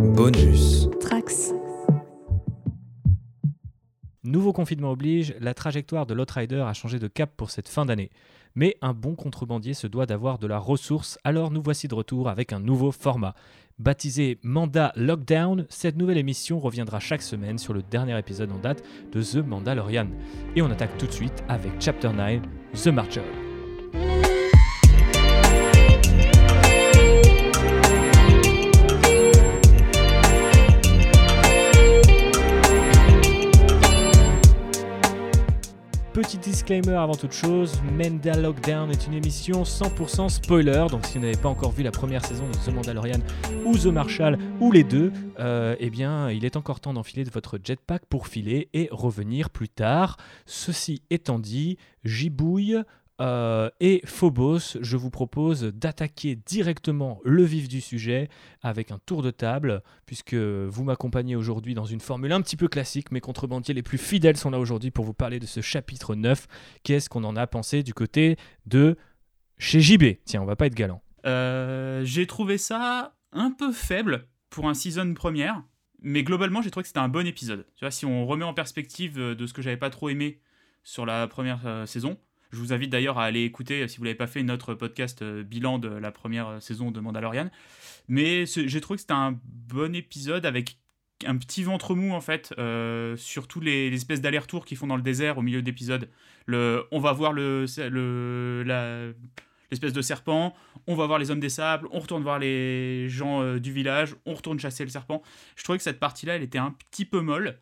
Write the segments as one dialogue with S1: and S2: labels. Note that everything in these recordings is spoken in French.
S1: Bonus.
S2: Trax.
S3: Nouveau confinement oblige, la trajectoire de l'Outrider a changé de cap pour cette fin d'année. Mais un bon contrebandier se doit d'avoir de la ressource, alors nous voici de retour avec un nouveau format. Baptisé Mandat Lockdown, cette nouvelle émission reviendra chaque semaine sur le dernier épisode en date de The Mandalorian. Et on attaque tout de suite avec Chapter 9, The Marcher. Petit disclaimer avant toute chose, Menda Lockdown est une émission 100% spoiler, donc si vous n'avez pas encore vu la première saison de The Mandalorian ou The Marshal ou les deux, euh, eh bien il est encore temps d'enfiler votre jetpack pour filer et revenir plus tard. Ceci étant dit, j'ybouille, euh, et Phobos, je vous propose d'attaquer directement le vif du sujet avec un tour de table, puisque vous m'accompagnez aujourd'hui dans une formule un petit peu classique. Mes contrebandiers les plus fidèles sont là aujourd'hui pour vous parler de ce chapitre 9. Qu'est-ce qu'on en a pensé du côté de chez JB Tiens, on va pas être galant.
S4: Euh, j'ai trouvé ça un peu faible pour un season première, mais globalement, j'ai trouvé que c'était un bon épisode. Tu si on remet en perspective euh, de ce que j'avais pas trop aimé sur la première saison, je vous invite d'ailleurs à aller écouter, si vous ne l'avez pas fait, notre podcast euh, bilan de la première euh, saison de Mandalorian. Mais j'ai trouvé que c'était un bon épisode avec un petit ventre mou en fait, euh, sur tous les, espèces d'allers-retours qu'ils font dans le désert au milieu d'épisodes. On va voir le, le l'espèce de serpent, on va voir les hommes des sables, on retourne voir les gens du village, on retourne chasser le serpent. Je trouvais que cette partie-là, elle était un petit peu molle.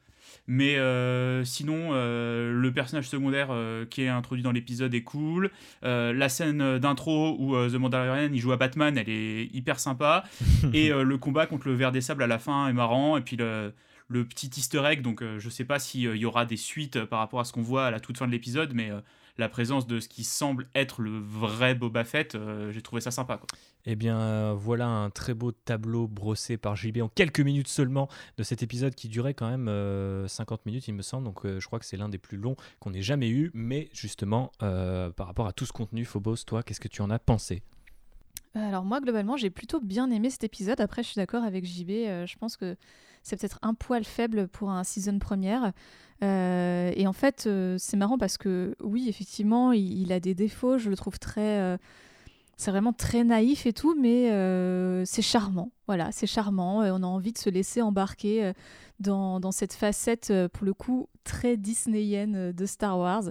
S4: Mais euh, sinon, euh, le personnage secondaire euh, qui est introduit dans l'épisode est cool. la scène d'intro où The Mandalorian il joue à Batman, elle est hyper sympa. et le combat contre le ver des sables à la fin est marrant. Et puis le, le petit easter egg, donc je sais pas s'il y aura des suites par rapport à ce qu'on voit à la toute fin de l'épisode, mais la présence de ce qui semble être le vrai Boba Fett, euh, j'ai trouvé ça sympa.
S3: Eh bien, euh, voilà un très beau tableau brossé par JB en quelques minutes seulement de cet épisode qui durait quand même 50 euh, minutes, il me semble. Donc, je crois que c'est l'un des plus longs qu'on ait jamais eu. Mais justement, par rapport à tout ce contenu, Phobos, toi, qu'est-ce que tu en as pensé?
S2: Alors moi globalement j'ai plutôt bien aimé cet épisode. Après je suis d'accord avec JB. je pense que c'est peut-être un poil faible pour un season première. Euh, et en fait, euh, c'est marrant parce que oui, effectivement, il, a des défauts. Je le trouve très. Euh, c'est vraiment très naïf et tout, mais c'est charmant. Voilà, c'est charmant. on a envie de se laisser embarquer dans, dans, cette facette, pour le coup, très disneyienne de Star Wars.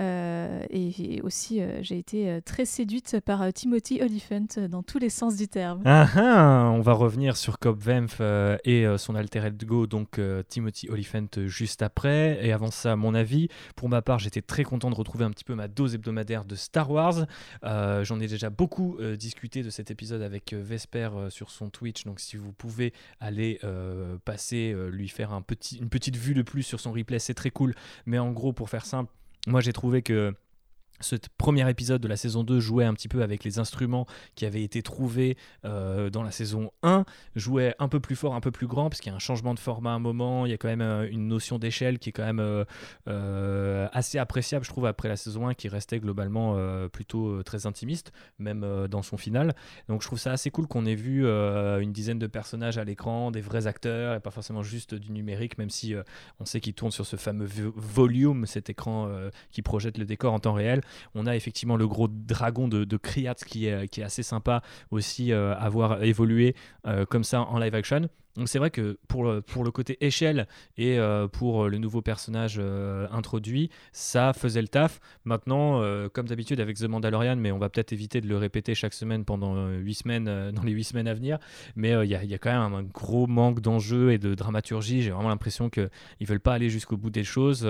S2: Euh, et, aussi, euh, j'ai été euh, très séduite par Timothy Oliphant dans tous les sens du terme.
S3: Ah, ah, on va revenir sur Cobb Vemph et son alter ego, donc Timothy Oliphant, juste après. Et avant ça, mon avis. Pour ma part, j'étais très content de retrouver un petit peu ma dose hebdomadaire de Star Wars. J'en ai déjà beaucoup discuté de cet épisode avec Vesper sur son Twitch. Donc, si vous pouvez aller passer, lui faire une petite vue de plus sur son replay, c'est très cool. Mais en gros, pour faire simple, moi, j'ai trouvé que ce premier épisode de la saison 2 jouait un petit peu avec les instruments qui avaient été trouvés euh, dans la saison 1, jouait un peu plus fort, un peu plus grand, parce qu'il y a un changement de format à un moment, il y a quand même euh, une notion d'échelle qui est quand même euh, assez appréciable, je trouve, après la saison 1, qui restait globalement plutôt très intimiste, même dans son final. Donc je trouve ça assez cool qu'on ait vu une dizaine de personnages à l'écran, des vrais acteurs, et pas forcément juste du numérique, même si on sait qu'il tourne sur ce fameux volume, cet écran qui projette le décor en temps réel. On a effectivement le gros dragon de, Kriat qui est, qui est assez sympa aussi euh, à voir évoluer euh, comme ça en live action. Donc c'est vrai que pour le, pour le côté échelle et euh, pour le nouveau personnage euh, introduit, ça faisait le taf. Maintenant, euh, comme d'habitude avec The Mandalorian, mais on va peut-être éviter de le répéter chaque semaine pendant 8 semaines, dans les 8 semaines à venir, mais il y, a, y, a quand même un gros manque d'enjeu et de dramaturgie. J'ai vraiment l'impression qu'ils ne veulent pas aller jusqu'au bout des choses,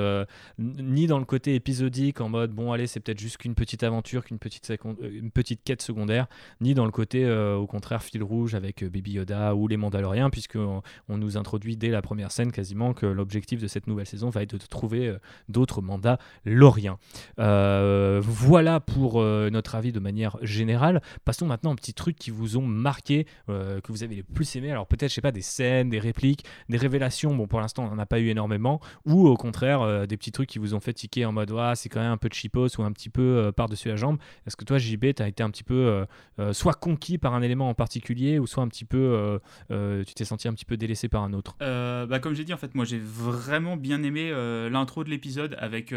S3: ni dans le côté épisodique en mode bon allez c'est peut-être juste qu'une petite aventure, qu'une petite, une petite quête secondaire, ni dans le côté au contraire fil rouge avec Baby Yoda ou les Mandaloriens, puisque qu'on on nous introduit dès la première scène quasiment que l'objectif de cette nouvelle saison va être de trouver euh, d'autres mandats loriens. Euh, voilà pour euh, notre avis de manière générale. Passons maintenant aux petits trucs qui vous ont marqué, que vous avez les plus aimé. Alors peut-être, je sais pas, des scènes, des répliques, des révélations. Bon, pour l'instant, on n'en a pas eu énormément. Ou au contraire, des petits trucs qui vous ont fait tiquer en mode, ah, c'est quand même un peu de chipos ou un petit peu par-dessus la jambe. Est-ce que toi, JB, tu as été un petit peu soit conquis par un élément en particulier ou soit un petit peu, tu t'es senti senti un petit peu délaissé par un autre
S4: bah, Comme j'ai dit, en fait, moi j'ai vraiment bien aimé l'intro de l'épisode avec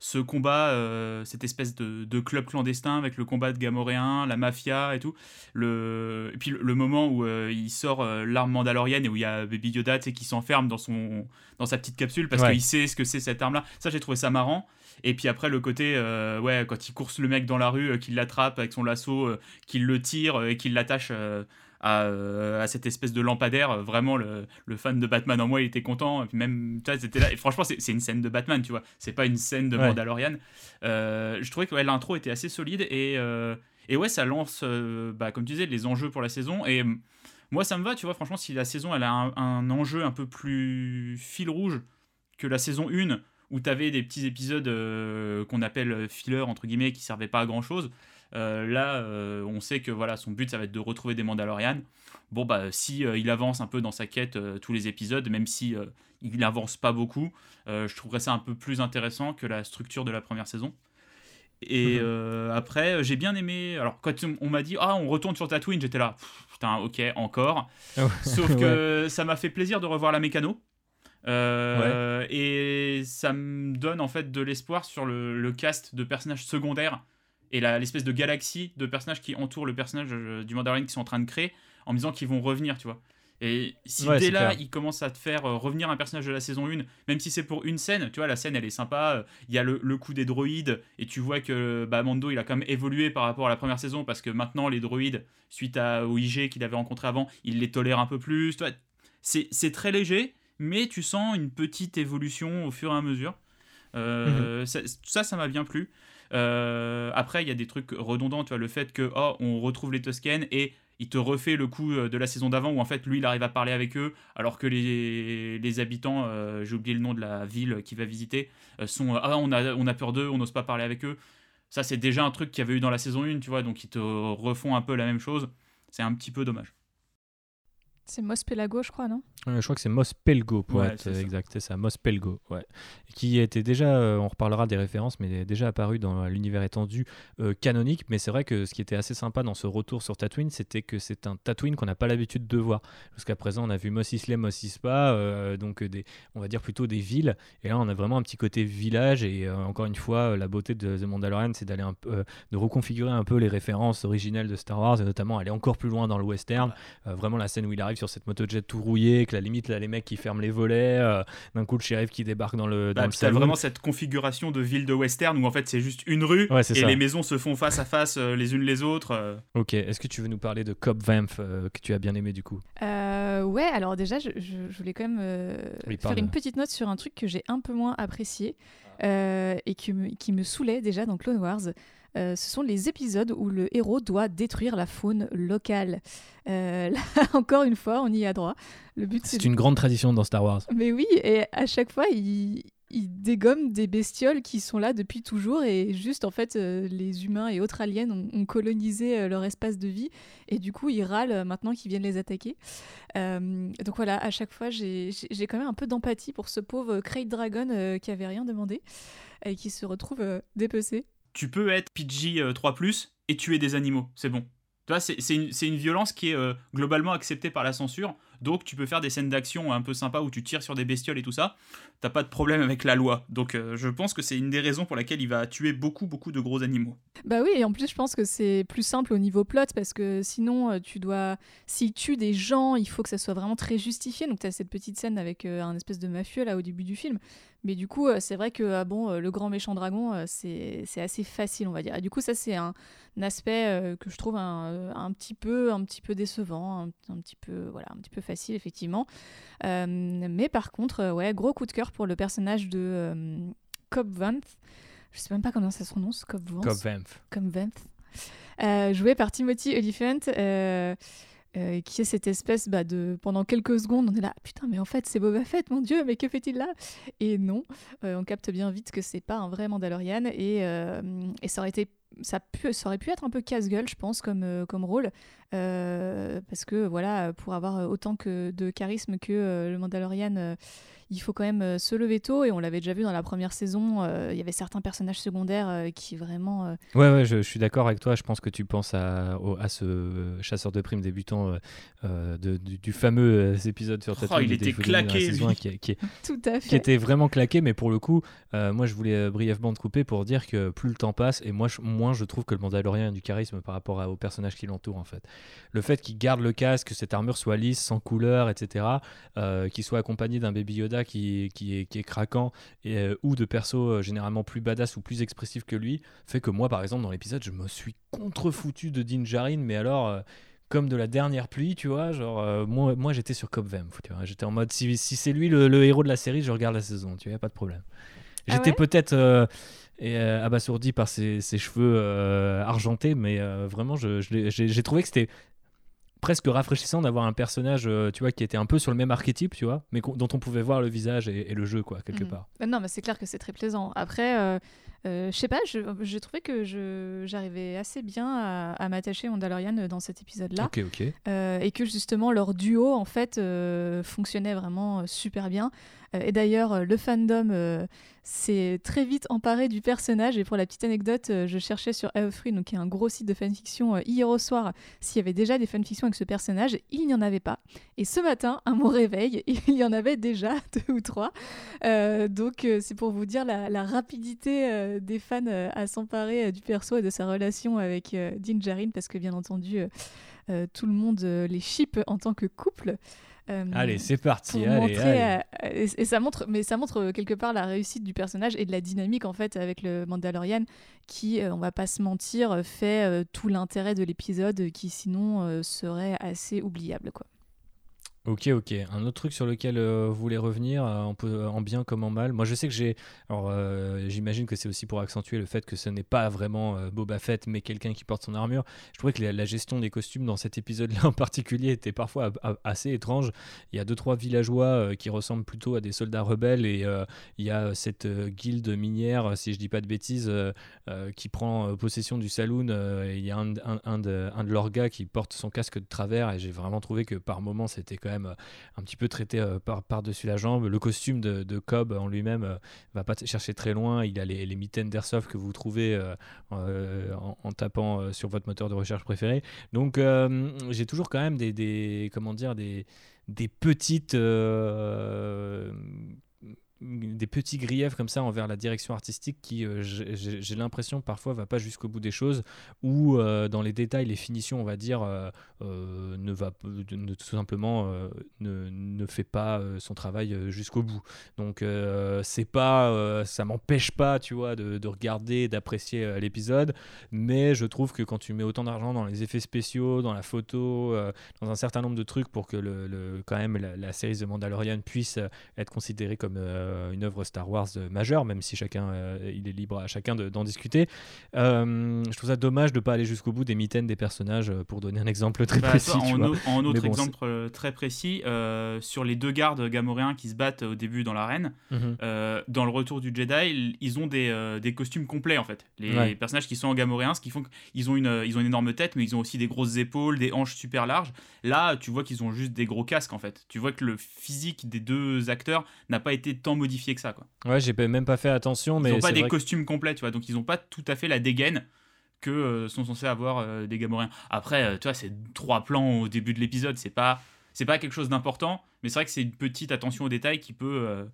S4: ce combat, euh, cette espèce de, club clandestin avec le combat de Gamoréen, la mafia et tout. Le, et puis le, moment où euh, il sort euh, l'arme mandalorienne et où il y a Baby Yoda qui s'enferme dans, son, dans sa petite capsule parce qu'il sait ce que c'est cette arme-là. Ça, j'ai trouvé ça marrant. Et puis après, le côté, ouais, quand il course le mec dans la rue, qu'il l'attrape avec son lasso, qu'il le tire et qu'il l'attache euh, à, cette espèce de lampadaire. Vraiment, le, fan de Batman en moi, il était content. Et puis même, c'était là. Et franchement, c'est une scène de Batman, tu vois. C'est pas une scène de Mandalorian. Euh, je trouvais que l'intro était assez solide et, euh, et ouais, ça lance, bah, comme tu disais, les enjeux pour la saison. Et moi, ça me va, tu vois. Franchement, si la saison, elle a un, enjeu un peu plus fil rouge que la saison 1 où tu avais des petits épisodes qu'on appelle filler entre guillemets qui servaient pas à grand chose là, euh, on sait que voilà, son but, ça va être de retrouver des Mandalorians. Bon, bah, si euh, il avance un peu dans sa quête tous les épisodes, même si il n'avance pas beaucoup, je trouverais ça un peu plus intéressant que la structure de la première saison. Et mhm. après, j'ai bien aimé. Alors, quand on m'a dit, ah, on retourne sur Tatooine, j'étais là, putain, ok, encore. Ah Sauf que ça m'a fait plaisir de revoir la mécano. Et ça me donne en fait de l'espoir sur le, le, cast de personnages secondaires et l'espèce de galaxie de personnages qui entourent le personnage euh, du Mandalorian qui sont en train de créer en me disant qu'ils vont revenir, tu vois. Et si dès là, ils commencent à te faire euh, revenir un personnage de la saison 1, même si c'est pour une scène, tu vois, la scène elle est sympa, euh, il y a le, coup des droïdes, et tu vois que bah, Mando il a quand même évolué par rapport à la première saison, parce que maintenant les droïdes, suite à, au IG qu'il avait rencontré avant, il les tolère un peu plus. C'est très léger, mais tu sens une petite évolution au fur et à mesure. Mhm. ça, ça m'a bien plu. Euh, après, il y a des trucs redondants, tu vois, le fait que, oh, on retrouve les Tusken et il te refait le coup euh, de la saison d'avant où en fait lui il arrive à parler avec eux alors que les, habitants, euh, j'ai oublié le nom de la ville qu'il va visiter, sont ah on a, on a peur d'eux, on n'ose pas parler avec eux. Ça c'est déjà un truc qu'il y avait eu dans la saison 1, tu vois, donc ils te refont un peu la même chose. C'est un petit peu dommage.
S2: C'est Mos Pelago, je crois, non?
S3: Je crois que c'est Mos Pelgo, pour être exact. C'est ça, Mos Pelgo, ouais. Qui était déjà, euh, on reparlera des références, mais déjà apparu dans l'univers étendu euh, canonique. Mais c'est vrai que ce qui était assez sympa dans ce retour sur Tatooine, c'était que c'est un Tatooine qu'on n'a pas l'habitude de voir. Jusqu'à présent, on a vu Mos Islay, Mos Ispa, euh, donc des, on va dire plutôt des villes. Et là, on a vraiment un petit côté village. Et encore une fois, la beauté de The Mandalorian, c'est d'aller un peu, de reconfigurer un peu les références originelles de Star Wars, et notamment aller encore plus loin dans le western. vraiment, la scène où il arrive sur cette motojet tout rouillé, que la limite, là, les mecs qui ferment les volets, euh, d'un coup, le shérif qui débarque dans le, dans
S4: bah, vraiment cette configuration de ville de western où en fait c'est juste une rue et les maisons se font face à face euh, les unes les autres. Euh.
S3: Ok, est-ce que tu veux nous parler de Cobb Vamp que tu as bien aimé du coup?
S2: Ouais, alors déjà, je, voulais quand même faire une petite note sur un truc que j'ai un peu moins apprécié et qui me, qui me saoulait déjà dans Clone Wars. Euh, ce sont les épisodes où le héros doit détruire la faune locale. Euh, là, encore une fois, on y a droit.
S3: Le but, c'est une grande tradition dans Star Wars.
S2: Mais oui, et à chaque fois, il, il dégomme des bestioles qui sont là depuis toujours et juste en fait euh, les humains et autres aliens ont, colonisé leur espace de vie et du coup ils râlent maintenant qu'ils viennent les attaquer. donc voilà, à chaque fois j'ai quand même un peu d'empathie pour ce pauvre Crate Dragon qui avait rien demandé et qui se retrouve dépecé
S4: tu peux être PG 3 euh, et tuer des animaux, c'est bon. Tu vois, c'est une, une, violence qui est euh, globalement acceptée par la censure. Donc tu peux faire des scènes d'action un peu sympas où tu tires sur des bestioles et tout ça. T'as pas de problème avec la loi. Donc euh, je pense que c'est une des raisons pour laquelle il va tuer beaucoup beaucoup de gros animaux.
S2: Bah oui, et en plus je pense que c'est plus simple au niveau plot parce que sinon tu dois s'il tue des gens, il faut que ça soit vraiment très justifié. Donc tu as cette petite scène avec un espèce de mafieux là au début du film. Mais du coup, euh, c'est vrai que ah bon, euh, le grand méchant dragon, euh, c'est assez facile, on va dire. Et du coup, ça, c'est un, aspect que je trouve un, un, petit peu, un petit peu décevant, un, petit peu, voilà, un petit peu facile, effectivement. mais par contre, ouais, gros coup de cœur pour le personnage de Cobb Vanth. Je sais même pas comment ça se prononce, Cobb Vanth. Cobb Vanth. joué par Timothy Oliphant. Euh, qui est cette espèce bah, de pendant quelques secondes on est là putain mais en fait c'est Boba Fett mon dieu mais que fait-il là? Et non euh, on capte bien vite que c'est pas un vrai Mandalorian et, euh, et ça aurait été ça, aurait pu être un peu casse-gueule je pense comme, comme rôle. Parce que voilà pour avoir autant que de charisme que le Mandalorian il faut quand même se lever tôt. Et on l'avait déjà vu dans la première saison, il y avait certains personnages secondaires qui vraiment.
S3: Ouais, ouais, je, suis d'accord avec toi. Je pense que tu penses à, à ce chasseur de primes débutant de, du, fameux épisode sur
S4: Tatooine. Oh, il était claqué,
S3: qui, qui,
S2: Tout à fait.
S3: qui était vraiment claqué, mais pour le coup, moi je voulais brièvement te couper pour dire que plus le temps passe, et moi, je, moins je trouve que le Mandalorian a du charisme par rapport à, aux personnages qui l'entourent en fait. Le fait qu'il garde le casque, que cette armure soit lisse, sans couleur, etc., euh, qu'il soit accompagné d'un Baby Yoda qui, qui, est, qui est craquant, et, euh, ou de persos euh, généralement plus badass ou plus expressifs que lui, fait que moi, par exemple, dans l'épisode, je me suis contrefoutu de Din Djarin, mais alors comme de la dernière pluie, tu vois. Genre, moi, moi j'étais sur Cop Vem, tu vois. J'étais en mode, si, si c'est lui le, héros de la série, je regarde la saison, tu vois, pas de problème. Ah j'étais peut-être euh, abasourdi par ses, cheveux euh, argentés, mais euh, vraiment, j'ai trouvé que c'était presque rafraîchissant d'avoir un personnage, tu vois, qui était un peu sur le même archétype, tu vois, mais dont on pouvait voir le visage et, le jeu, quoi, quelque mhm. part.
S2: Bah non, mais c'est clair que c'est très plaisant. Après, je sais pas, j'ai trouvé que j'arrivais assez bien à, m'attacher à Mandalorian dans cet épisode-là.
S3: Ok, ok.
S2: et que justement, leur duo, en fait, fonctionnait vraiment super bien. Et d'ailleurs, le fandom s'est très vite emparé du personnage. Et pour la petite anecdote, euh, je cherchais sur AO3, donc qui est un gros site de fanfiction, euh, hier au soir, s'il y avait déjà des fanfictions avec ce personnage. Il n'y en avait pas. Et ce matin, à mon réveil, il y en avait déjà deux ou trois. Euh, donc c'est pour vous dire la, rapidité des fans à s'emparer du perso et de sa relation avec Din Djarin, parce que bien entendu, tout le monde les ship en tant que couple.
S3: Euh, allez, c'est parti.
S2: Euh, et, ça montre, mais ça montre euh, quelque part la réussite du personnage et de la dynamique en fait avec le Mandalorian, qui, on va pas se mentir, fait tout l'intérêt de l'épisode, qui sinon serait assez oubliable, quoi.
S3: Ok, ok. Un autre truc sur lequel euh, vous voulez revenir, euh, en, bien comme en mal? Moi, je sais que j'ai. Alors, euh, j'imagine que c'est aussi pour accentuer le fait que ce n'est pas vraiment Boba Fett, mais quelqu'un qui porte son armure. Je trouvais que la, gestion des costumes dans cet épisode-là en particulier était parfois assez étrange. Il y a deux, trois villageois qui ressemblent plutôt à des soldats rebelles et il y a cette guilde minière, si je dis pas de bêtises, qui prend possession du saloon. et il y a un, de, un de leurs gars qui porte son casque de travers et j'ai vraiment trouvé que par moments, c'était quand même euh, un petit peu traité euh, par, par-dessus la jambe. Le costume de, Cobb en lui-même euh, va pas chercher très loin. Il a les, les mitaines d'airsoft que vous trouvez en, tapant sur votre moteur de recherche préféré. Donc j'ai toujours quand même des, comment dire des petites des petits griefs comme ça envers la direction artistique qui, euh, j'ai l'impression, parfois va pas jusqu'au bout des choses, ou euh, dans les détails, les finitions, on va dire, euh, ne va ne, tout simplement ne, ne, fait pas son travail jusqu'au bout. Donc c'est pas, ça m'empêche pas, tu vois, de, de regarder, d'apprécier l'épisode, mais je trouve que quand tu mets autant d'argent dans les effets spéciaux, dans la photo, dans un certain nombre de trucs pour que le, quand même la, série The Mandalorian puisse être considérée comme euh, une œuvre Star Wars euh, majeure, même si chacun, euh, il est libre à chacun d'en discuter. je trouve ça dommage de ne pas aller jusqu'au bout des mitaines des personnages, pour donner un exemple très bah, précis.
S4: en, autre exemple très précis, sur les deux gardes gamoréens qui se battent au début dans l'arène, mhm. dans le retour du Jedi, ils ont des, des costumes complets en fait. Les personnages qui sont en gamoréens, ce qui font qu'ils ont une, ils ont une énorme tête, mais ils ont aussi des grosses épaules, des hanches super larges. Là, tu vois qu'ils ont juste des gros casques en fait. Tu vois que le physique des deux acteurs n'a pas été tant modifié que ça. Quoi.
S3: Ouais, j'ai même pas fait attention. Mais
S4: ils n'ont pas des costumes complets, tu vois, donc ils n'ont pas tout à fait la dégaine que euh, sont censés avoir euh, des Gamoriens. Après, euh, tu vois, c'est trois plans au début de l'épisode, c'est pas c'est pas quelque chose d'important, mais c'est vrai que c'est une petite attention aux détails qui peut.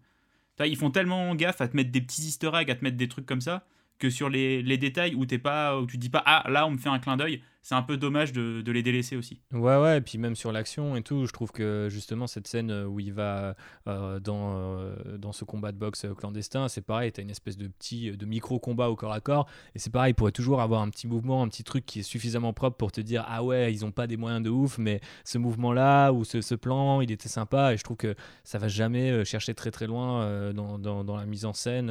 S4: ils font tellement gaffe à te mettre des petits Easter eggs, à te mettre des trucs comme ça, que sur les, les détails où t'es pas, où tu dis pas ah là on me fait un clin d'œil, c'est un peu dommage de, les délaisser aussi.
S3: Ouais, ouais, et puis même sur l'action et tout, je trouve que justement cette scène où il va euh, dans, euh, dans ce combat de boxe clandestin, c'est pareil, t'as une espèce de petit, de micro-combat au corps à corps, et c'est pareil, il pourrait toujours avoir un petit mouvement, un petit truc qui est suffisamment propre pour te dire, ah ouais, ils ont pas des moyens de ouf, mais ce mouvement-là, ou ce, ce, plan, il était sympa, et je trouve que ça va jamais euh, chercher très très loin dans, dans, dans, la mise en scène,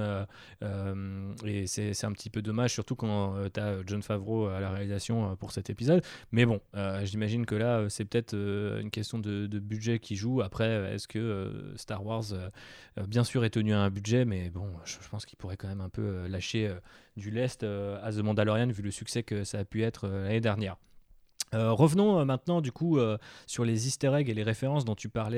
S3: et c'est un petit peu dommage, surtout quand t'as John Favreau à la réalisation pour cette épisode. Mais bon, euh, j'imagine que là, euh, c'est peut-être euh, une question de, budget qui joue. Après, est-ce que Star Wars, bien sûr, est tenu à un budget, mais bon, je, pense qu'il pourrait quand même un peu lâcher du lest à The Mandalorian vu le succès que ça a pu être l'année dernière. Euh, revenons euh, maintenant du coup euh, sur les easter eggs et les références dont tu parlais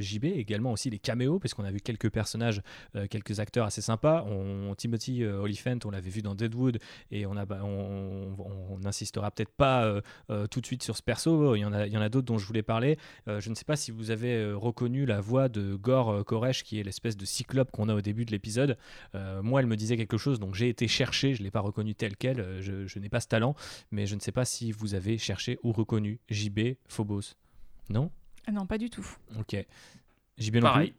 S3: JB, également aussi les caméos, parce qu'on a vu quelques personnages, quelques acteurs assez sympas. On, Timothy Oliphant, on l'avait vu dans Deadwood, et on bah, n'insistera peut-être pas tout de suite sur ce perso, il y en a, a d'autres dont je voulais parler. je ne sais pas si vous avez reconnu la voix de Gore Koresh, qui est l'espèce de cyclope qu'on a au début de l'épisode. moi, elle me disait quelque chose, donc j'ai été chercher, je ne l'ai pas reconnu tel quel, je, je n'ai pas ce talent, mais je ne sais pas si vous avez cherché ou reconnu JB Phobos Non?
S2: Ah Non, pas du tout.
S3: Ok.
S4: JB Pareil.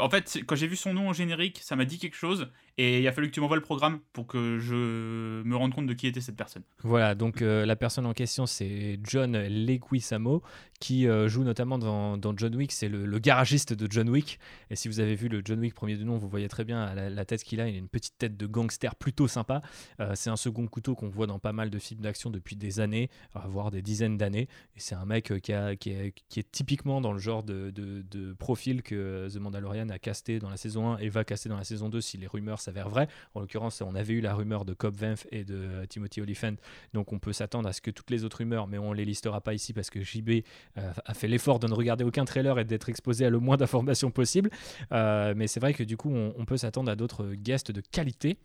S4: En fait, quand j'ai vu son nom en générique, ça m'a dit quelque chose. Et il a fallu que tu m'envoies le programme pour que je me rende compte de qui était cette personne.
S3: Voilà, donc euh, la personne en question, c'est John Leguizamo, qui euh, joue notamment dans, John Wick. C'est le, garagiste de John Wick. Et si vous avez vu le John Wick premier du nom, vous voyez très bien la, tête qu'il a. Il a une petite tête de gangster plutôt sympa. Euh, c'est un second couteau qu'on voit dans pas mal de films d'action depuis des années, voire des dizaines d'années. Et c'est un mec qui, a, qui, est, qui, est, typiquement dans le genre de, de, que The Mandalorian a casté dans la saison 1 et va caster dans la saison 2 si les rumeurs s'avère vrai. En l'occurrence, on avait eu la rumeur de Cobb Vanth et de euh, Timothy Oliphant, donc on peut s'attendre à ce que toutes les autres rumeurs, mais on les listera pas ici parce que JB euh, a fait l'effort de ne regarder aucun trailer et d'être exposé à le moins d'informations possible. Euh, mais c'est vrai que du coup, on peut s'attendre à d'autres guests de qualité.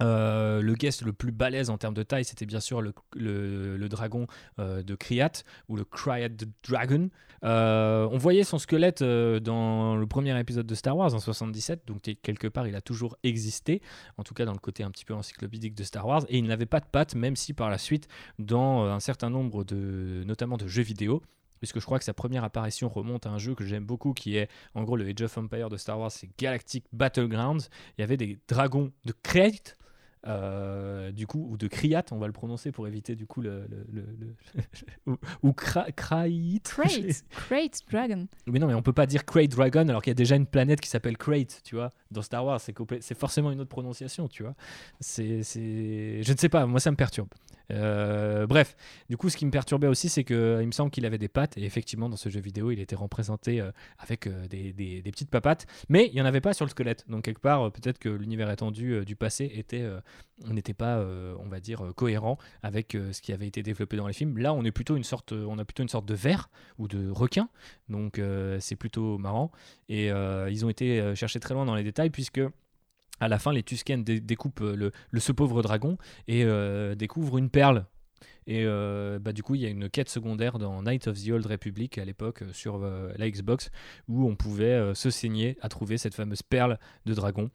S3: Euh, le guest le plus balèze en termes de taille, c'était bien sûr le, le, dragon euh, de Kriat ou le Kriat Dragon. Euh, on voyait son squelette dans le premier épisode de Star Wars en 77, donc quelque part il a toujours existé, en tout cas dans le côté un petit peu encyclopédique de Star Wars, et il n'avait pas de pattes, même si par la suite, dans un certain nombre de, notamment de jeux vidéo, puisque je crois que sa première apparition remonte à un jeu que j'aime beaucoup, qui est en gros le Age of Empire de Star Wars, c'est Galactic Battlegrounds. Il y avait des dragons de Krayt, euh, du coup, ou de Kriat, on va le prononcer pour éviter du coup le. le, ou, ou Crate.
S2: Crate Dragon.
S3: Mais non, mais on peut pas dire Crate Dragon alors qu'il y a déjà une planète qui s'appelle Crate, tu vois, dans Star Wars. C'est forcément une autre prononciation, tu vois. C'est. Je ne sais pas, moi ça me perturbe. Euh, bref, du coup, ce qui me perturbait aussi, c'est qu'il me semble qu'il avait des pattes, et effectivement, dans ce jeu vidéo, il était représenté euh, avec euh, des, petites papates, mais il n'y en avait pas sur le squelette. Donc, quelque part, peut-être que l'univers étendu du passé était, n'était pas, on va dire, cohérent avec ce qui avait été développé dans les films. Là, on, est plutôt une sorte, on a plutôt une sorte de verre ou de requin, donc c'est plutôt marrant. Et ils ont été chercher très loin dans les détails, puisque à la fin, les Tusken découpent euh, le, ce pauvre dragon et euh, découvrent une perle. Et euh, bah, du coup, il y a une quête secondaire dans Night of the Old Republic à l'époque sur la Xbox où on pouvait se saigner à trouver cette fameuse perle de dragon.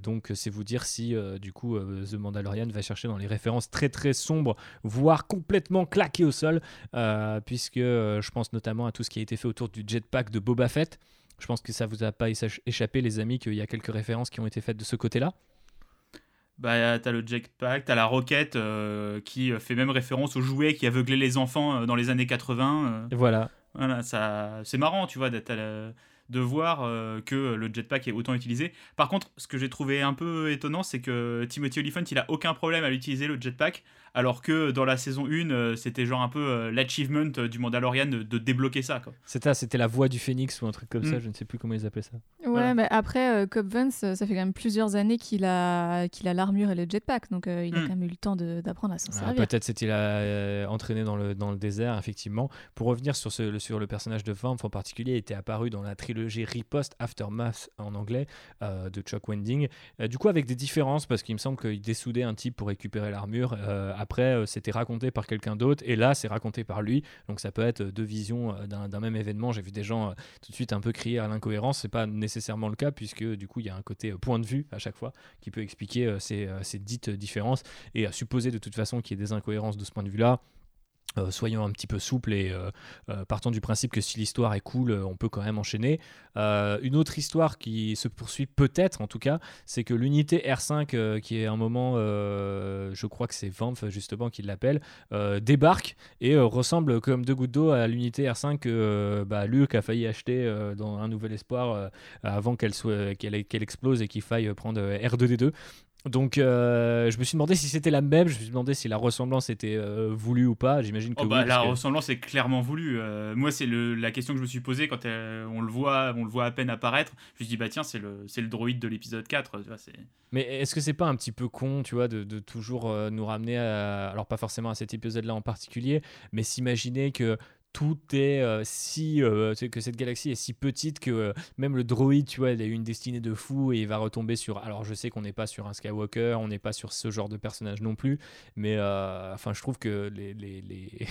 S3: donc, c'est vous dire si du coup The Mandalorian va chercher dans les références très très sombres, voire complètement claquées au sol, puisque je pense notamment à tout ce qui a été fait autour du jetpack de Boba Fett. Je pense que ça vous a pas échappé, les amis, qu'il y a quelques références qui ont été faites de ce côté-là.
S4: Bah, t'as le jetpack, t'as la roquette euh, qui fait même référence au jouet qui aveuglait les enfants euh, dans les années 80.
S3: Euh. Voilà.
S4: Voilà, ça, c'est marrant, tu vois, d'être de voir que le jetpack est autant utilisé. Par contre, ce que j'ai trouvé un peu étonnant, c'est que Timothy Olyphant, il a aucun problème à l'utiliser le jetpack, alors que dans la saison 1, euh, c'était genre un peu euh, l'achievement euh, du Mandalorian de, débloquer ça.
S3: C'était c'était la voix du phénix ou un truc comme ça, mm. je ne sais plus comment ils appelaient ça.
S2: Ouais, mais après, Cobb Vance, ça fait quand même plusieurs années qu'il a qu'il a l'armure et le jetpack, donc il a mm. quand même eu le temps d'apprendre à s'en ah, servir.
S3: Peut-être s'est-il entraîné dans le, dans le désert, effectivement. Pour revenir sur, ce, sur le personnage de Vamp en particulier, il était apparu dans la trilogie Riposte Aftermath en anglais de Chuck Wending. du coup, avec des différences, parce qu'il me semble qu'il dessoudait un type pour récupérer l'armure après, euh, c'était raconté par quelqu'un d'autre, et là, c'est raconté par lui. Donc, ça peut être deux visions euh, d'un même événement. J'ai vu des gens euh, tout de suite un peu crier à l'incohérence. C'est pas nécessairement le cas, puisque du coup, il y a un côté point de vue à chaque fois qui peut expliquer ces, ces dites différences. Et à supposer de toute façon qu'il y ait des incohérences de ce point de vue-là, euh, soyons un petit peu souples et euh, euh, partons du principe que si l'histoire est cool, on peut quand même enchaîner. une autre histoire qui se poursuit peut-être, en tout cas, c'est que l'unité R5, qui est un moment, je crois que c'est Vanf justement qui l'appelle, débarque et ressemble comme deux gouttes d'eau à l'unité R5 que bah, Luke a failli acheter dans Un Nouvel Espoir avant qu'elle soit qu'elle explose et qu'il faille prendre R2D2. Donc, je me suis demandé si c'était la même. Je me suis demandé si la ressemblance était voulue ou pas. J'imagine que
S4: oh, bah,
S3: oui,
S4: la ressemblance est clairement voulue. moi, c'est la question que je me suis posée quand on le voit, on le voit à peine apparaître. Je me suis dit bah tiens, c'est le, c'est le droïde de l'épisode 4. Tu vois,
S3: Mais est-ce que c'est pas un petit peu con, tu vois, de, de toujours nous ramener à, alors pas forcément à cet épisode-là en particulier, mais s'imaginer que tout est euh, si euh, que cette galaxie est si petite que euh, même le droïde tu vois il a eu une destinée de fou et il va retomber sur alors je sais qu'on n'est pas sur un Skywalker on n'est pas sur ce genre de personnage non plus mais enfin je trouve que les, les, les,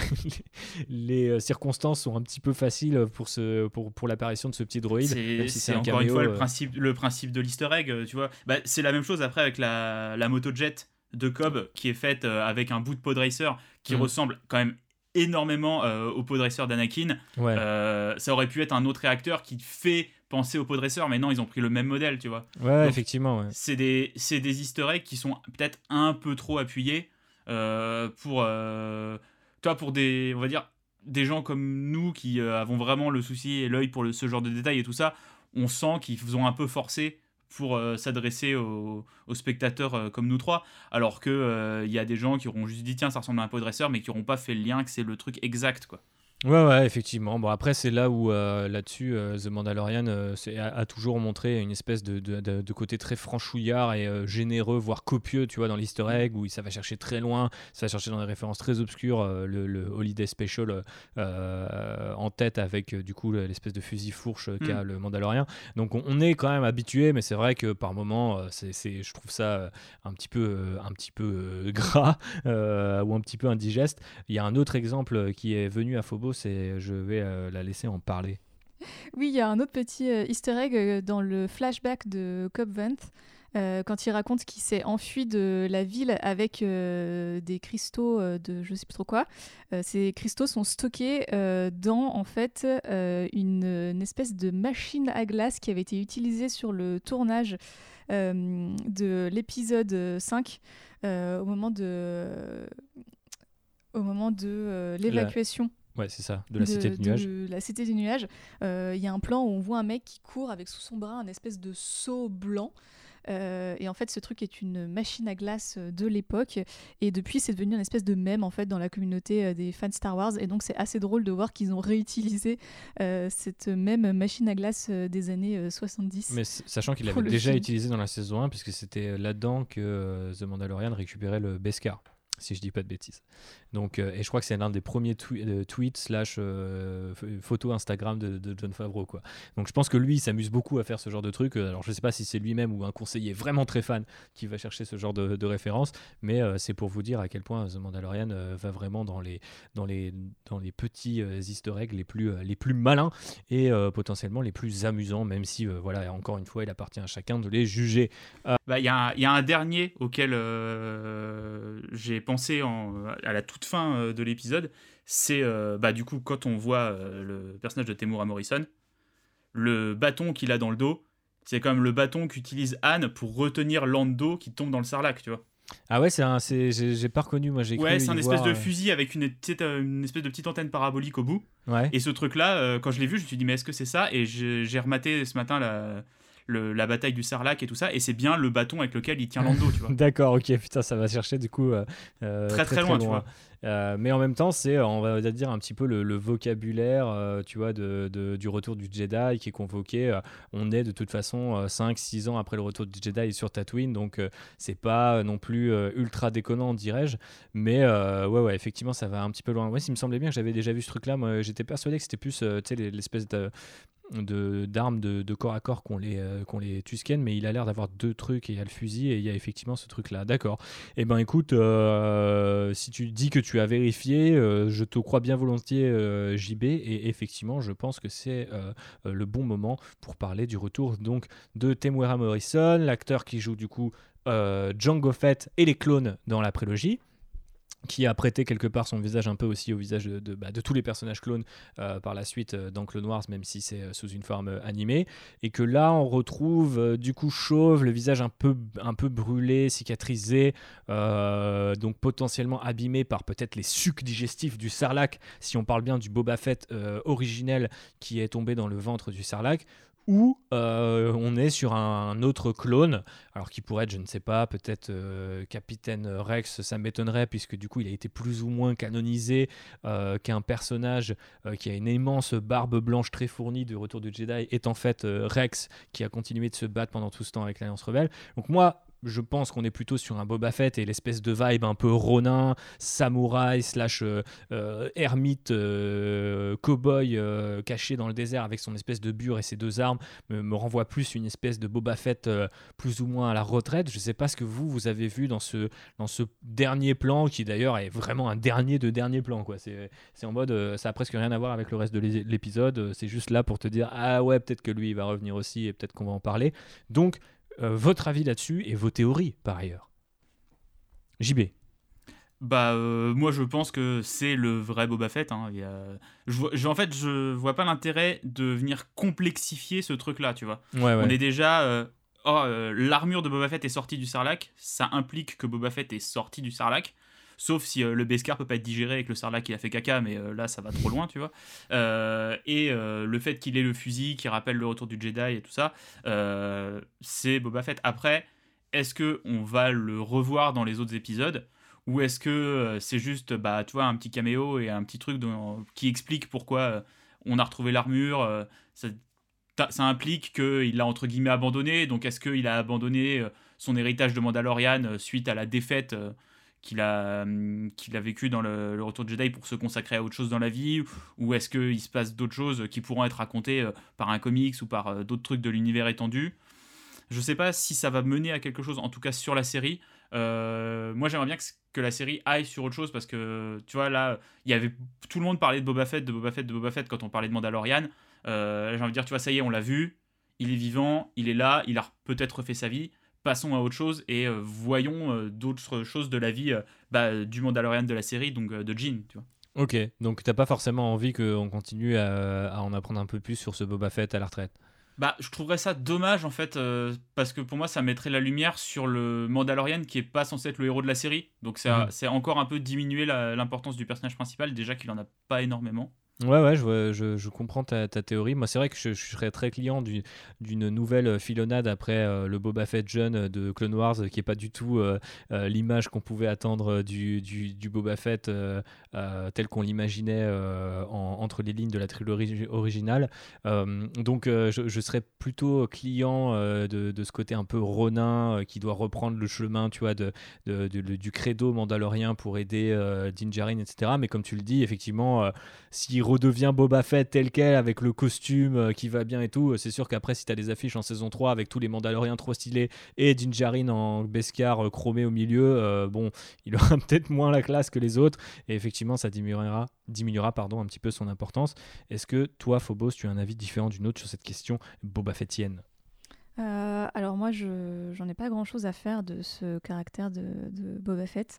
S3: les, circonstances sont un petit peu faciles pour ce pour, pour l'apparition de ce petit droïde
S4: c'est encore une fois le principe le principe de l'easter egg tu vois bah, c'est la même chose après avec la, la moto jet de Cobb qui est faite avec un bout de pod racer qui mm. ressemble quand même énormément euh, au podresseur d'Anakin. Euh, ça aurait pu être un autre réacteur qui fait penser au podresseur, mais non, ils ont pris le même modèle, tu vois.
S3: Ouais, effectivement.
S4: C'est des, des easter eggs qui sont peut-être un peu trop appuyés euh, pour, toi, pour des, on va dire, des gens comme nous qui avons vraiment le souci et l'œil pour ce genre de détails et tout ça. On sent qu'ils ont un peu forcé pour euh, s'adresser aux, spectateurs euh, comme nous trois, alors qu'il euh, y a des gens qui auront juste dit tiens ça ressemble à un podresseur mais qui n'auront pas fait le lien que c'est le truc exact quoi.
S3: Ouais, ouais, effectivement. Bon, après, c'est là où, euh, là-dessus, euh, The Mandalorian euh, a, toujours montré une espèce de, de, côté très franchouillard et généreux, voire copieux, tu vois, dans l'easter egg, où ça va chercher très loin, ça va chercher dans des références très obscures, le, Holiday Special en tête avec, du coup, l'espèce de fusil fourche qu'a mm. le Mandalorian. Donc, on, est quand même habitué, mais c'est vrai que par moments, c'est, je trouve ça un petit peu, un petit peu gras ou un petit peu indigeste. Il y a un autre exemple qui est venu à Phobos et je vais euh, la laisser en parler.
S2: Oui, il y a un autre petit euh, easter egg euh, dans le flashback de Cobb Vanth. quand il raconte qu'il s'est enfui de la ville avec des cristaux de je sais plus trop quoi. ces cristaux sont stockés dans en fait une, une, espèce de machine à glace qui avait été utilisée sur le tournage de l'épisode 5 au moment de au moment de l'évacuation.
S3: Ouais, c'est ça, de la Cité du Nuage.
S2: De la Cité du Nuage. Euh, il y a un plan où on voit un mec qui court avec sous son bras un espèce de seau blanc. Euh, et en fait, ce truc est une machine à glace de l'époque. Et depuis, c'est devenu une espèce de mème en fait dans la communauté euh, des fans Star Wars. Et donc, c'est assez drôle de voir qu'ils ont réutilisé cette même machine à glace des années 70.
S3: Mais sachant qu'il l'avait déjà utilisé dans la saison 1, puisque c'était là-dedans que The Mandalorian récupérait le Beskar si je dis pas de bêtises. Donc, euh, et je crois que c'est l'un des premiers euh, tweets slash euh, photos Instagram de, John Favreau. Quoi. Donc je pense que lui, il s'amuse beaucoup à faire ce genre de truc. Alors je sais pas si c'est lui-même ou un conseiller vraiment très fan qui va chercher ce genre de, de référence, mais c'est pour vous dire à quel point The Mandalorian va vraiment dans les, dans les, dans les petits easter eggs les plus, les plus malins et potentiellement les plus amusants, même si, voilà, encore une fois, il appartient à chacun de les juger.
S4: Bah, il y, a y, a un dernier auquel j'ai pensé en, à la toute fin euh, de l'épisode, c'est euh, bah, du coup quand on voit euh, le personnage de Temura Morrison, le bâton qu'il a dans le dos, c'est comme le bâton qu'utilise Anne pour retenir Lando qui tombe dans le sarlac, tu vois.
S3: Ah ouais, c'est un, j'ai pas reconnu, moi j'ai
S4: Ouais, c'est un espèce de fusil avec une, une espèce de petite antenne parabolique au bout.
S3: Ouais.
S4: Et ce truc-là, quand je l'ai vu, je me suis dit, mais est-ce que c'est ça? Et j'ai rematé ce matin la, la bataille du Sarlac et tout ça, et c'est bien le bâton avec lequel il tient Lando, tu vois.
S3: D'accord, ok, putain, ça va chercher du coup
S4: très, très, loin, tu vois.
S3: Euh, mais en même temps, c'est, euh, on va dire, un petit peu le, vocabulaire, euh, tu vois, de, du retour du Jedi qui est convoqué. on est de toute façon 5-6 ans après le retour du Jedi sur Tatooine, donc c'est pas non plus ultra déconnant, dirais-je. Mais ouais, ouais, effectivement, ça va un petit peu loin. Ouais, il me semblait bien que j'avais déjà vu ce truc-là. Moi, j'étais persuadé que c'était plus, tu sais, l'espèce de d'armes de, corps à corps qu'on les, Tusken, mais il a l'air d'avoir deux trucs, et il y a le fusil et il y a effectivement ce truc-là. D'accord. Eh ben écoute, si tu dis que tu as vérifié, euh, je te crois bien volontiers euh, JB, et effectivement, je pense que c'est euh, le bon moment pour parler du retour donc de Temuera Morrison, l'acteur qui joue du coup Django Fett et les clones dans la prélogie qui a prêté quelque part son visage un peu aussi au visage de, de, bah, tous les personnages clones euh, par la suite euh, dans Clone Wars, même si c'est euh, sous une forme animée, et que là on retrouve du coup chauve, le visage un peu, un peu brûlé, cicatrisé, donc potentiellement abîmé par peut-être les sucs digestifs du sarlac, si on parle bien du Boba Fett originel qui est tombé dans le ventre du sarlac, ou on est sur un, autre clone, alors qui pourrait être, je ne sais pas, peut-être Capitaine Rex, ça m'étonnerait, puisque du coup il a été plus ou moins canonisé qu'un personnage qui a une immense barbe blanche très fournie de Retour du Jedi est en fait Rex qui a continué de se battre pendant tout ce temps avec l'Alliance Rebelle. Donc moi, je pense qu'on est plutôt sur un Boba Fett et l'espèce de vibe un peu ronin, samouraï, slash euh, euh, ermite, euh, cowboy caché dans le désert avec son espèce de bure et ses deux armes me, renvoie plus une espèce de Boba Fett plus ou moins à la retraite. Je ne sais pas ce que vous, vous avez vu dans ce, dans ce dernier plan qui d'ailleurs est vraiment un dernier de dernier plan. Quoi. C'est, c'est en mode, ça a presque rien à voir avec le reste de l'épisode. C'est juste là pour te dire, ah ouais, peut-être que lui il va revenir aussi et peut-être qu'on va en parler. Donc, euh, votre avis là-dessus et vos théories par ailleurs. JB.
S4: Bah euh, moi je pense que c'est le vrai Boba Fett. Hein. je, en fait je vois pas l'intérêt de venir complexifier ce truc là, tu vois. On est déjà... Euh, oh, l'armure de Boba Fett est sortie du Sarlacc, ça implique que Boba Fett est sorti du Sarlacc. Sauf si le Beskar peut pas être digéré avec le Sarlacc il a fait caca, mais là ça va trop loin, tu vois. et le fait qu'il ait le fusil qui rappelle le retour du Jedi et tout ça, c'est Boba Fett. Après, est-ce que on va le revoir dans les autres épisodes? Ou est-ce que c'est juste bah tu vois un petit caméo et un petit truc qui explique pourquoi on a retrouvé l'armure ça, ça, implique qu'il l'a entre guillemets abandonné donc est-ce qu'il a abandonné son héritage de Mandalorian suite à la défaite qu'il a, hum, a vécu dans le, Retour de Jedi pour se consacrer à autre chose dans la vie Ou est-ce qu'il se passe d'autres choses qui pourront être racontées euh, par un comics ou par euh, d'autres trucs de l'univers étendu? Je sais pas si ça va mener à quelque chose, en tout cas sur la série. Euh, moi, j'aimerais bien que, la série aille sur autre chose parce que, tu vois, là, il y avait tout le monde parlait de Boba Fett, de Boba Fett, de Boba Fett quand on parlait de Mandalorian. j'ai envie de dire, tu vois, ça y est, on l'a vu, il est vivant, il est là, il a peut-être fait sa vie passons à autre chose et euh, voyons euh, d'autres choses de la vie euh, bah, du Mandalorian de la série, donc de Jean, tu vois.
S3: Ok, donc t'as pas forcément envie qu'on continue à, en apprendre un peu plus sur ce Boba Fett à la retraite?
S4: Bah, je trouverais ça dommage en fait, parce que pour moi ça mettrait la lumière sur le Mandalorian qui est pas censé être le héros de la série. Donc c'est mhm. encore un peu diminuer l'importance du personnage principal, déjà qu'il en a pas énormément.
S3: Ouais, ouais, je, je, je comprends ta, théorie. Moi, c'est vrai que je, serais très client d'une nouvelle filonnade après euh, le Boba Fett jeune de Clone Wars, qui est pas du tout euh, euh, l'image qu'on pouvait attendre du, du, du Boba Fett tel qu'on l'imaginait entre les lignes de la trilogie originale. donc, je, serais plutôt client de, de, ce côté un peu ronin qui doit reprendre le chemin, tu vois, de, de du credo mandalorien pour aider Din Djarin, etc. Mais comme tu le dis, effectivement, s'il redevient Boba Fett tel quel avec le costume euh, qui va bien et tout, c'est sûr qu'après, si tu as des affiches en saison 3 avec tous les Mandaloriens trop stylés et Dinjarin en Beskar euh, chromé au milieu, euh, bon, il aura peut-être moins la classe que les autres et effectivement, ça diminuera, diminuera pardon, un petit peu son importance. Est-ce que toi, Phobos, tu as un avis différent d'une autre sur cette question Boba Fettienne
S2: alors moi, je j'en ai pas grand-chose à faire de ce caractère de, de Boba Fett.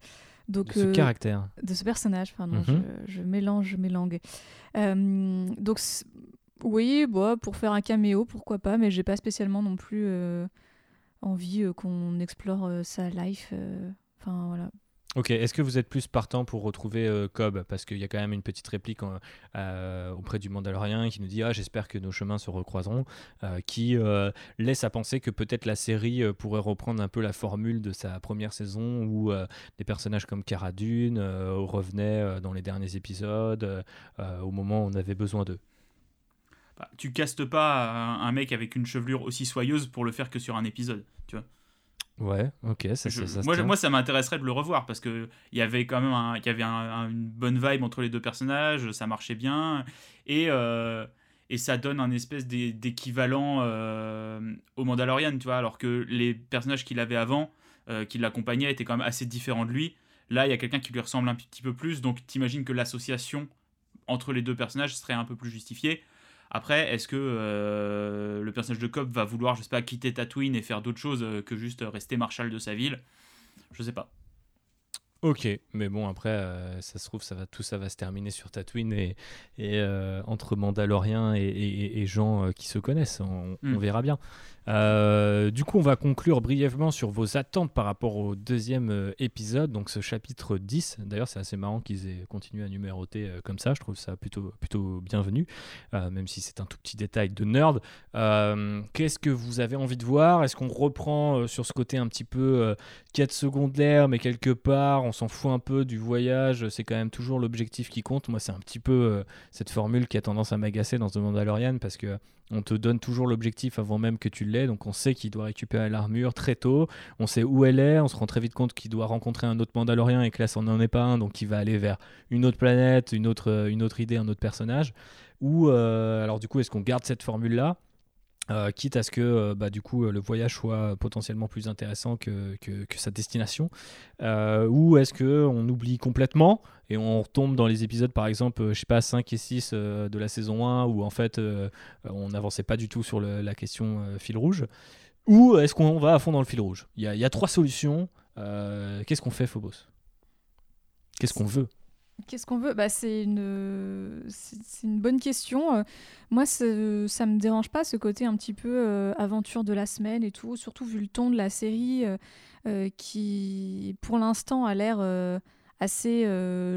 S3: Donc, de ce euh, caractère.
S2: De ce personnage, pardon. Mhm. je, mélange mes langues. Euh, donc, oui, bon, pour faire un caméo, pourquoi pas, mais j'ai pas spécialement non plus euh, envie qu'on explore sa life. Enfin, voilà.
S3: Ok, est-ce que vous êtes plus partant pour retrouver euh, Cobb? Parce qu'il y a quand même une petite réplique euh, auprès du Mandalorien qui nous dit Ah, j'espère que nos chemins se recroiseront, euh, qui laisse à penser que peut-être la série pourrait reprendre un peu la formule de sa première saison où des personnages comme Cara Dune revenaient dans les derniers épisodes au moment où on avait besoin d'eux.
S4: Bah, tu castes pas un mec avec une chevelure aussi soyeuse pour le faire que sur un épisode, tu vois
S3: Ouais, ok, ça,
S4: moi, moi, ça m'intéresserait de le revoir parce que il y avait quand même un, y avait une bonne vibe entre les deux personnages, ça marchait bien et, euh, et ça donne un espèce d'équivalent euh, au Mandalorian, tu vois, alors que les personnages qu'il avait avant, euh, qui l'accompagnaient, étaient quand même assez différents de lui. Là, il y a quelqu'un qui lui ressemble un petit peu plus, donc t'imagines que l'association entre les deux personnages serait un peu plus justifiée. Après, est-ce que euh, le personnage de Cobb va vouloir, je sais pas, quitter Tatooine et faire d'autres choses euh, que juste rester marshal de sa ville? Je sais pas.
S3: Ok, mais bon après, euh, ça se trouve, ça va tout ça va se terminer sur Tatooine et, et euh, entre Mandaloriens et, et, et gens qui se connaissent, on, on
S4: Mm.
S3: verra bien. Euh, du coup, on va conclure brièvement sur vos attentes par rapport au deuxième euh, épisode, donc ce chapitre 10. D'ailleurs, c'est assez marrant qu'ils aient continué à numéroter euh, comme ça, je trouve ça plutôt, plutôt bienvenu, même si c'est un tout petit détail de nerd. Qu'est-ce que vous avez envie de voir? Est-ce qu'on reprend sur ce côté un petit peu quête secondaire, mais quelque part, on s'en fout un peu du voyage, c'est quand même toujours l'objectif qui compte. Moi, c'est un petit peu cette formule qui a tendance à m'agacer dans The Mandalorian parce que on te donne toujours l'objectif avant même que tu l'aies, donc on sait qu'il doit récupérer l'armure très tôt, on sait où elle est, on se rend très vite compte qu'il doit rencontrer un autre Mandalorien et que là, ça n'en est pas un, donc il va aller vers une autre planète, une autre, euh, une autre idée, un autre personnage. Ou euh, alors du coup, est-ce qu'on garde cette formule-là? Euh, quitte à ce que euh, bah, du coup euh, le voyage soit potentiellement plus intéressant que, que, sa destination. Ou est-ce que on oublie complètement et on retombe dans les épisodes par exemple je sais pas 5 et 6 euh, de la saison 1 où en fait on n'avançait pas du tout sur la question fil rouge. Ou est-ce qu'on va à fond dans le fil rouge? Il y a, trois solutions. Qu'est-ce qu'on fait Phobos? Qu'est-ce qu'on veut?
S2: Qu'est-ce qu'on veut? Bah, C'est une... une bonne question. Euh, Moi, ça me dérange pas ce côté un petit peu euh, aventure de la semaine et tout, surtout vu le ton de la série euh, qui, pour l'instant, a l'air assez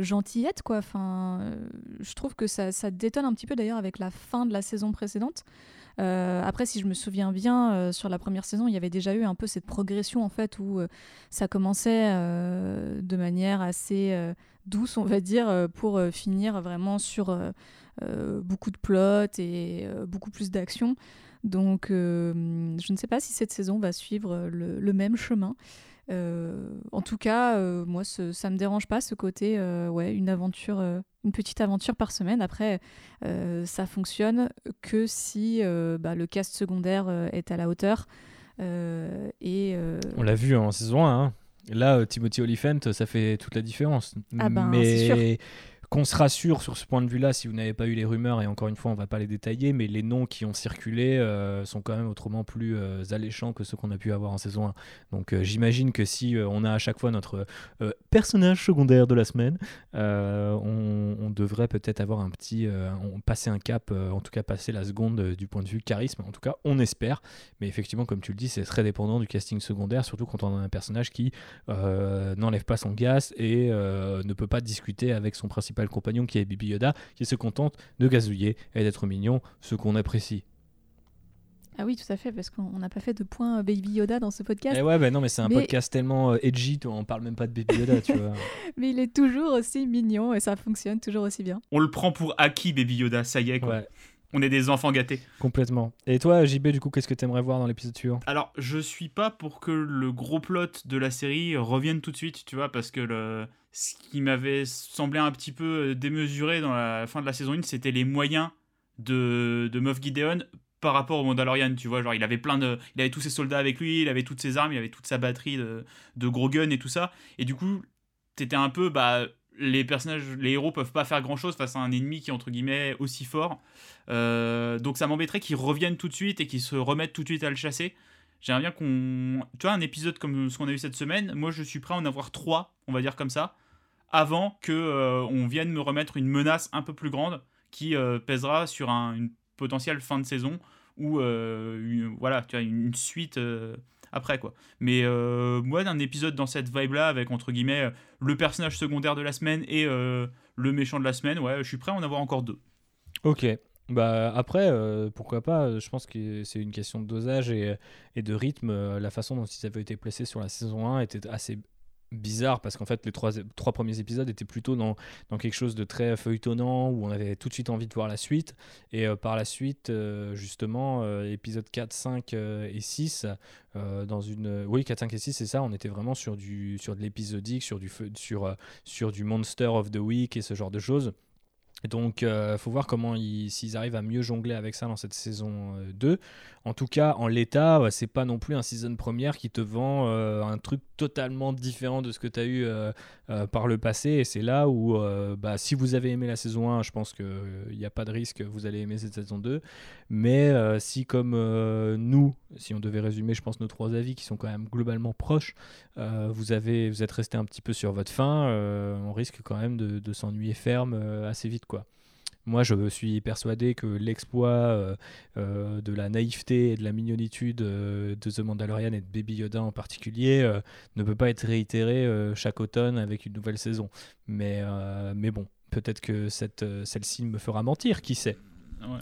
S2: gentillette. Quoi. Enfin, je trouve que ça, ça détonne un petit peu d'ailleurs avec la fin de la saison précédente. Euh, après, si je me souviens bien, euh, sur la première saison, il y avait déjà eu un peu cette progression en fait où euh, ça commençait de manière assez douce, on va dire, pour finir vraiment sur beaucoup de plots et beaucoup plus d'action. Donc, je ne sais pas si cette saison va suivre le, le même chemin. Euh, en tout cas, euh, moi, ce- ça me dérange pas ce côté, euh, ouais, une aventure, euh, une petite aventure par semaine. Après, euh, ça fonctionne que si euh, bah, le cast secondaire euh, est à la hauteur. Euh, et euh,
S3: On l'a vu en saison 1. hein. Là, euh, Timothy Olyphant, ça fait toute la différence.
S2: Ah ben,
S3: mais
S2: c'est sûr.
S3: Qu'on se rassure sur ce point de vue-là, si vous n'avez pas eu les rumeurs, et encore une fois, on va pas les détailler, mais les noms qui ont circulé euh, sont quand même autrement plus euh, alléchants que ceux qu'on a pu avoir en saison 1. Donc euh, j'imagine que si on a à chaque fois notre personnage secondaire de la semaine, on, on devrait peut-être avoir un petit... on- passer un cap, en tout cas passer la seconde du point de vue charisme. En tout cas, on espère. Mais effectivement, comme tu le dis, c'est très dépendant du casting secondaire, surtout quand on a un personnage qui n'enlève pas son gaz et ne peut pas discuter avec son principal compagnon qui est Bibi Yoda, qui se contente de gazouiller et d'être mignon, ce qu'on apprécie.
S2: Ah oui, tout à fait, parce qu'on n'a pas fait de point euh, Baby Yoda dans ce podcast.
S3: Et ouais, bah non, mais c'est un
S2: Mais-
S3: podcast tellement euh, edgy, on parle même pas de Baby Yoda, tu vois.
S2: Mais il est toujours aussi mignon et ça fonctionne toujours aussi bien.
S4: On le prend pour acquis, Baby Yoda, ça y est, quoi.
S3: Ouais,
S4: On est des enfants gâtés.
S3: complètement. Et toi, JB, du coup, qu'est-ce que t'aimerais voir dans l'épisode suivant?
S4: Alors, je suis pas pour que le gros plot de la série revienne tout de suite, tu vois, parce que le... ce qui m'avait semblé un petit peu démesuré dans la fin de la saison 1, c'était les moyens de, de Moff Gideon par rapport au Mandalorian, tu vois, genre il avait plein de... Il avait tous ses soldats avec lui, il avait toutes ses armes, il avait toute sa batterie de, de gros guns et tout ça, et du coup, t'étais un peu, bah... Les personnages, les héros peuvent pas faire grand chose face à un ennemi qui est entre guillemets aussi fort. Euh, donc ça m'embêterait qu'ils reviennent tout de suite et qu'ils se remettent tout de suite à le chasser. J'aimerais bien qu'on. Tu vois, un épisode comme ce qu'on a eu cette semaine, moi je suis prêt à en avoir trois, on va dire comme ça, avant que euh, on vienne me remettre une menace un peu plus grande qui euh, pèsera sur un- une potentielle fin de saison ou euh, une, voilà, tu vois, une suite euh, après quoi. Mais moi, d'un épisode dans cette vibe-là, avec entre guillemets le personnage secondaire de la semaine et le méchant de la semaine, ouais, je suis prêt à en avoir encore deux.
S3: Ok. Bah après, pourquoi pas Je pense que c'est une question de dosage et, et de rythme. La façon dont ils avaient été placés sur la saison 1 était assez bizarre parce qu'en fait les trois, premiers épisodes étaient plutôt dans, quelque chose de très feuilletonnant où on avait tout de suite envie de voir la suite et euh, par la suite euh, justement euh, épisodes 4, 5 euh, et 6 euh, dans une oui 4, 5 et 6 c'est ça on était vraiment sur du sur de l'épisodique sur du sur, sur du monster of the week et ce genre de choses Donc, il faut voir comment s'ils arrivent à mieux jongler avec ça dans cette saison 2. Euh, en tout cas, en l'état, c'est pas non plus un season première qui te vend euh, un truc totalement différent de ce que tu as eu par le passé. Et c'est là où, bah, si vous avez aimé la saison 1, je pense qu'il n'y a pas de risque, vous allez aimer cette saison 2. Mais si, comme nous, si on devait résumer, je pense, nos trois avis qui sont quand même globalement proches, vous, êtes resté un petit peu sur votre fin, on risque quand même de, de s'ennuyer ferme assez vite. Moi, je suis persuadé que l'exploit euh, euh, de la naïveté et de la mignonitude euh, de The Mandalorian et de Baby Yoda en particulier ne peut pas être réitéré chaque automne avec une nouvelle saison. Mais, mais bon, peut-être que cette, celle-ci me fera mentir, qui sait?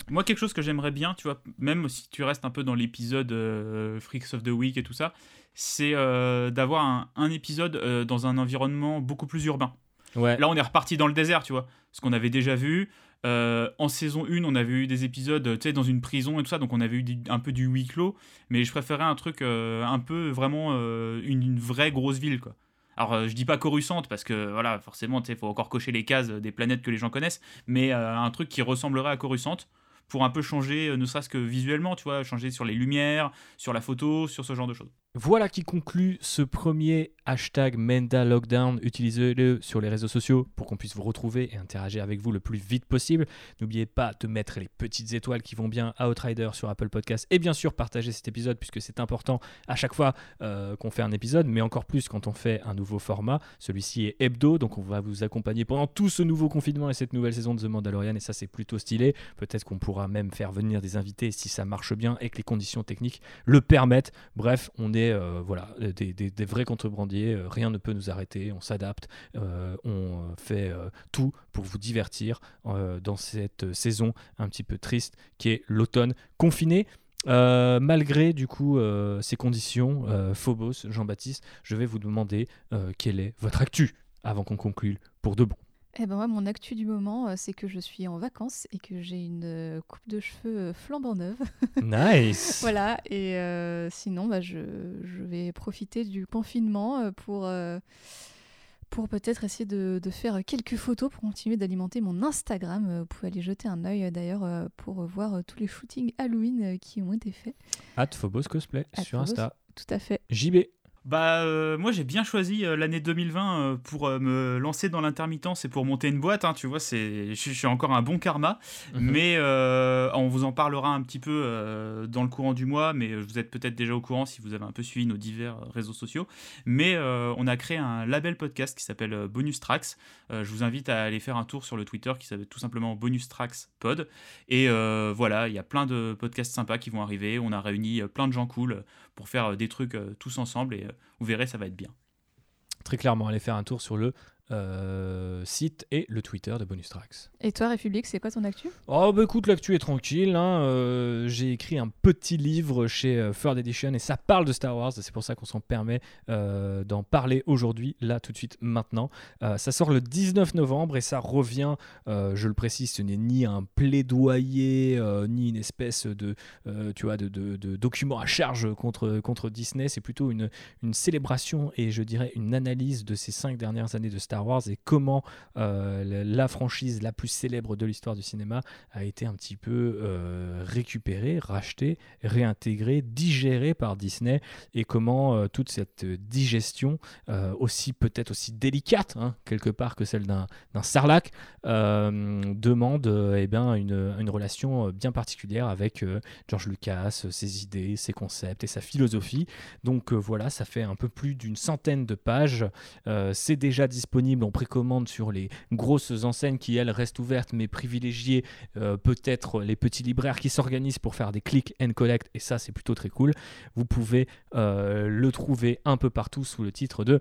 S4: Moi, quelque chose que j'aimerais bien, tu vois, même si tu restes un peu dans l'épisode Freaks of the Week et tout ça, c'est d'avoir un, un, épisode dans un environnement beaucoup plus urbain. Là, on est reparti dans le désert, tu vois. Ce qu'on avait déjà vu. Euh, en saison 1, on avait eu des épisodes tu sais, dans une prison et tout ça, donc on avait eu un peu du huis clos. Mais je préférais un truc euh, un peu vraiment euh, une, vraie grosse ville, quoi. Alors, je dis pas Coruscante parce que voilà, forcément, il faut encore cocher les cases des planètes que les gens connaissent, mais un truc qui ressemblerait à Coruscant pour un peu changer, ne serait-ce que visuellement, tu vois, changer sur les lumières, sur la photo, sur ce genre de choses.
S3: Voilà qui conclut ce premier hashtag Menda Lockdown. Utilisez-le sur les réseaux sociaux pour qu'on puisse vous retrouver et interagir avec vous le plus vite possible. N'oubliez pas de mettre les petites étoiles qui vont bien à Outrider sur Apple Podcast et bien sûr partager cet épisode puisque c'est important à chaque fois euh, qu'on fait un épisode, mais encore plus quand on fait un nouveau format. Celui-ci est hebdo, donc on va vous accompagner pendant tout ce nouveau confinement et cette nouvelle saison de The Mandalorian et ça c'est plutôt stylé. Peut-être qu'on pourra même faire venir des invités si ça marche bien et que les conditions techniques le permettent. Bref, on est euh, voilà, des, vrais contrebandiers. Euh, rien ne peut nous arrêter. On s'adapte. Euh, on fait tout pour vous divertir dans cette saison un petit peu triste qui est l'automne confiné. malgré du coup ces conditions, Phobos, Jean-Baptiste, je vais vous demander quelle est votre actu avant qu'on conclue pour de bon.
S2: Eh ben moi, mon actu du moment, euh, c'est que je suis en vacances et que j'ai une euh, coupe de cheveux euh, flambant neuve.
S3: Nice.
S2: voilà. Et sinon, bah, je, je, vais profiter du confinement pour pour peut-être essayer de, de, faire quelques photos pour continuer d'alimenter mon Instagram. Vous pouvez aller jeter un œil d'ailleurs pour voir tous les shootings Halloween qui ont été faits.
S3: At Phobos Cosplay sur Insta.
S2: Tout à fait.
S3: JB.
S4: Bah, euh, moi j'ai bien choisi euh, l'année 2020 euh, pour me lancer dans l'intermittence et pour monter une boîte. Hein, tu vois, c'est, je, suis encore un bon karma, mhm. mais on vous en parlera un petit peu dans le courant du mois. Mais vous êtes peut-être déjà au courant si vous avez un peu suivi nos divers réseaux sociaux. Mais on a créé un label podcast qui s'appelle Bonus Tracks. je vous invite à aller faire un tour sur le Twitter qui s'appelle tout simplement Bonus Tracks Pod. Et voilà, il y a plein de podcasts sympas qui vont arriver. On a réuni plein de gens cool pour faire des trucs tous ensemble et vous verrez, ça va être bien.
S3: Très clairement, allez faire un tour sur le euh, site et le Twitter de Bonus Tracks.
S2: Et toi, République, c'est quoi ton actu?
S3: Oh, bah écoute, l'actu est tranquille. Hein. Euh, j'ai écrit un petit livre chez euh, Third Edition et ça parle de Star Wars. C'est pour ça qu'on s'en permet d'en parler aujourd'hui, là, tout de suite, maintenant. ça sort le 19 novembre et ça revient, je le précise, ce n'est ni un plaidoyer, ni une espèce de, tu vois, de, de, document à charge contre, contre Disney. C'est plutôt une, une célébration et je dirais une analyse de ces cinq dernières années de Star Wars et comment euh, la franchise la plus célèbre de l'histoire du cinéma a été un petit peu euh, récupérée, rachetée, réintégrée, digérée par Disney et comment euh, toute cette digestion, aussi peut-être aussi délicate hein, quelque part que celle d'un sarlac, demande eh bien, une, une, relation bien particulière avec George Lucas, ses idées, ses concepts et sa philosophie. Donc voilà, ça fait un peu plus d'une centaine de pages. C'est déjà disponible on précommande sur les grosses enseignes qui, elles, restent ouvertes, mais privilégiées euh, peut-être les petits libraires qui s'organisent pour faire des click and collect, et ça, c'est plutôt très cool. Vous pouvez euh, le trouver un peu partout sous le titre de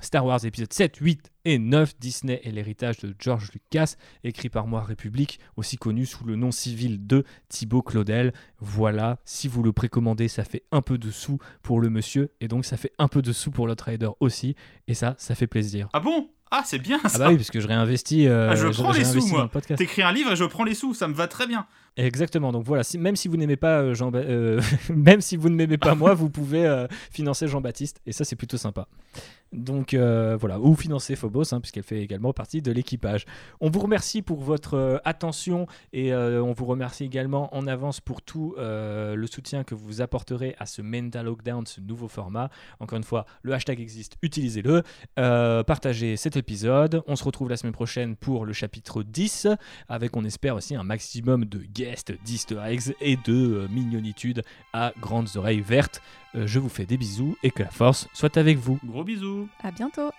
S3: Star Wars épisode 7, 8 et 9, Disney et l'héritage de George Lucas, écrit par moi République, aussi connu sous le nom civil de Thibaut Claudel. Voilà, si vous le précommandez, ça fait un peu de sous pour le monsieur, et donc ça fait un peu de sous pour le trader aussi, et ça, ça fait plaisir.
S4: Ah bon? Ah, c'est bien ça.
S3: Ah bah oui, parce que je réinvestis. Euh,
S4: ah, je prends les sous, moi. T'écris un livre et je prends les sous, ça me va très bien.
S3: Exactement. Donc voilà, même si vous n'aimez pas euh, Jean, euh, même si vous ne m'aimez pas moi, vous pouvez financer Jean-Baptiste, et ça c'est plutôt sympa. Donc euh, voilà, ou financer Phobos, hein, puisqu'elle fait également partie de l'équipage. On vous remercie pour votre euh, attention et euh, on vous remercie également en avance pour tout le soutien que vous apporterez à ce Mental Lockdown, ce nouveau format. Encore une fois, le hashtag existe, utilisez-le. partagez cet épisode. On se retrouve la semaine prochaine pour le chapitre 10, avec on espère aussi un maximum de guests, d'easter eggs et de mignonitude à grandes oreilles vertes. Je vous fais des bisous et que la force soit avec vous.
S4: Gros bisous
S2: à bientôt.